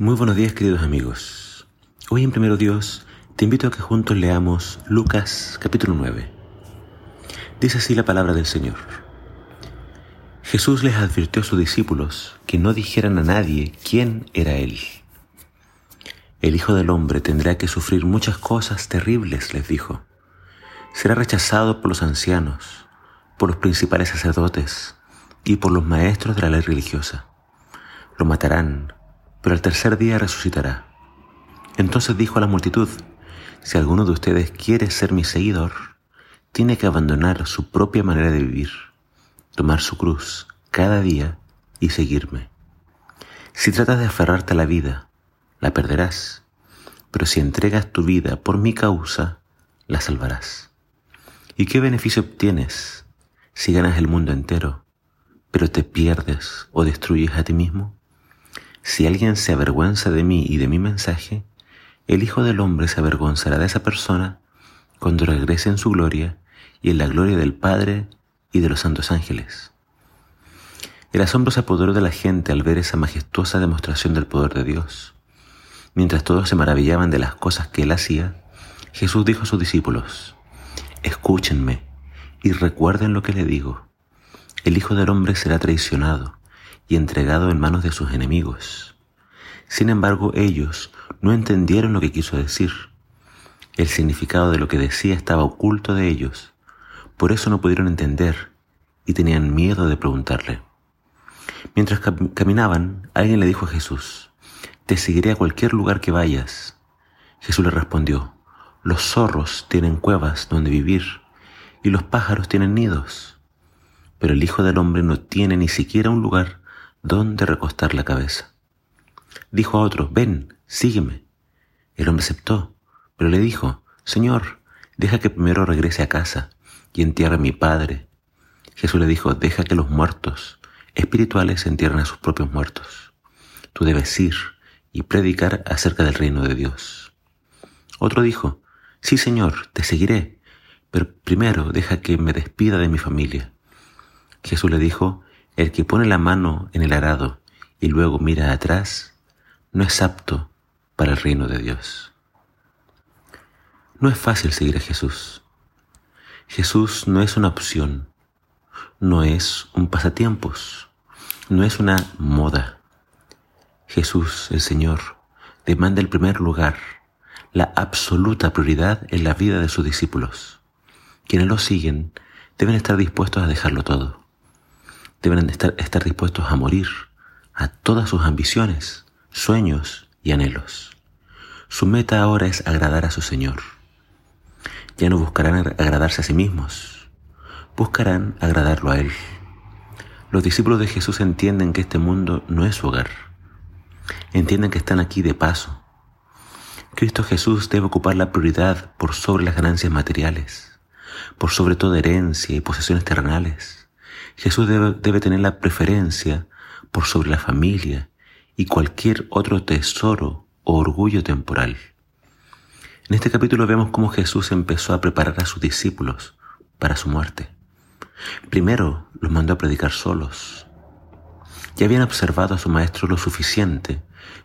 Muy buenos días queridos amigos. Hoy en Primero Dios te invito a que juntos leamos Lucas capítulo 9. Dice así la palabra del Señor. Jesús les advirtió a sus discípulos que no dijeran a nadie quién era Él. El Hijo del Hombre tendrá que sufrir muchas cosas terribles, les dijo. Será rechazado por los ancianos, por los principales sacerdotes y por los maestros de la ley religiosa. Lo matarán pero al tercer día resucitará. Entonces dijo a la multitud, si alguno de ustedes quiere ser mi seguidor, tiene que abandonar su propia manera de vivir, tomar su cruz cada día y seguirme. Si tratas de aferrarte a la vida, la perderás, pero si entregas tu vida por mi causa, la salvarás. ¿Y qué beneficio obtienes si ganas el mundo entero, pero te pierdes o destruyes a ti mismo? Si alguien se avergüenza de mí y de mi mensaje, el Hijo del Hombre se avergonzará de esa persona cuando regrese en su gloria y en la gloria del Padre y de los santos ángeles. El asombro se apoderó de la gente al ver esa majestuosa demostración del poder de Dios. Mientras todos se maravillaban de las cosas que él hacía, Jesús dijo a sus discípulos, Escúchenme y recuerden lo que le digo. El Hijo del Hombre será traicionado y entregado en manos de sus enemigos. Sin embargo, ellos no entendieron lo que quiso decir. El significado de lo que decía estaba oculto de ellos. Por eso no pudieron entender y tenían miedo de preguntarle. Mientras caminaban, alguien le dijo a Jesús, Te seguiré a cualquier lugar que vayas. Jesús le respondió, Los zorros tienen cuevas donde vivir y los pájaros tienen nidos, pero el Hijo del Hombre no tiene ni siquiera un lugar dónde recostar la cabeza. Dijo a otro, ven, sígueme. El hombre aceptó, pero le dijo, Señor, deja que primero regrese a casa y entierre a mi padre. Jesús le dijo, deja que los muertos espirituales entierren a sus propios muertos. Tú debes ir y predicar acerca del reino de Dios. Otro dijo, sí Señor, te seguiré, pero primero deja que me despida de mi familia. Jesús le dijo, el que pone la mano en el arado y luego mira atrás no es apto para el reino de Dios. No es fácil seguir a Jesús. Jesús no es una opción, no es un pasatiempos, no es una moda. Jesús, el Señor, demanda el primer lugar, la absoluta prioridad en la vida de sus discípulos. Quienes lo siguen deben estar dispuestos a dejarlo todo deben estar, dispuestos a morir a todas sus ambiciones, sueños y anhelos. Su meta ahora es agradar a su Señor. Ya no buscarán agradarse a sí mismos, buscarán agradarlo a Él. Los discípulos de Jesús entienden que este mundo no es su hogar. Entienden que están aquí de paso. Cristo Jesús debe ocupar la prioridad por sobre las ganancias materiales, por sobre toda herencia y posesiones terrenales Jesús debe, tener la preferencia por sobre la familia y cualquier otro tesoro o orgullo temporal. En este capítulo vemos cómo Jesús empezó a preparar a sus discípulos para su muerte. Primero los mandó a predicar solos. Ya habían observado a su maestro lo suficiente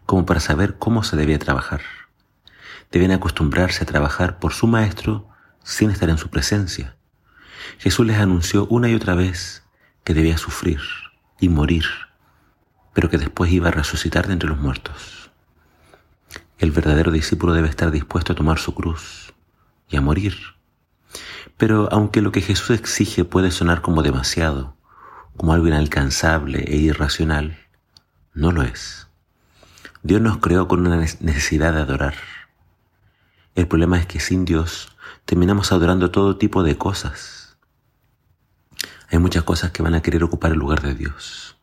como para saber cómo se debía trabajar. Debían acostumbrarse a trabajar por su maestro sin estar en su presencia. Jesús les anunció una y otra vez que debía sufrir y morir, pero que después iba a resucitar de entre los muertos. El verdadero discípulo debe estar dispuesto a tomar su cruz y a morir. Pero aunque lo que Jesús exige puede sonar como demasiado, como algo inalcanzable e irracional, no lo es. Dios nos creó con una necesidad de adorar. El problema es que sin Dios terminamos adorando todo tipo de cosas hay muchas cosas que van a querer ocupar el lugar de Dios.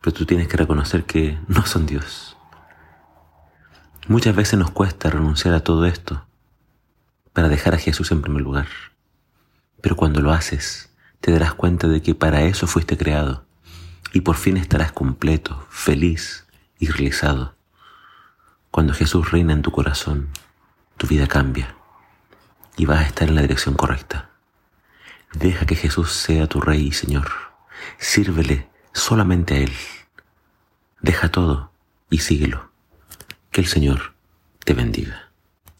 Pero tú tienes que reconocer que no son Dios. Muchas veces nos cuesta renunciar a todo esto para dejar a Jesús en primer lugar. Pero cuando lo haces, te darás cuenta de que para eso fuiste creado y por fin estarás completo, feliz y realizado. Cuando Jesús reina en tu corazón, tu vida cambia y vas a estar en la dirección correcta. Deja que Jesús sea tu Rey y Señor. Sírvele solamente a Él. Deja todo y síguelo. Que el Señor te bendiga.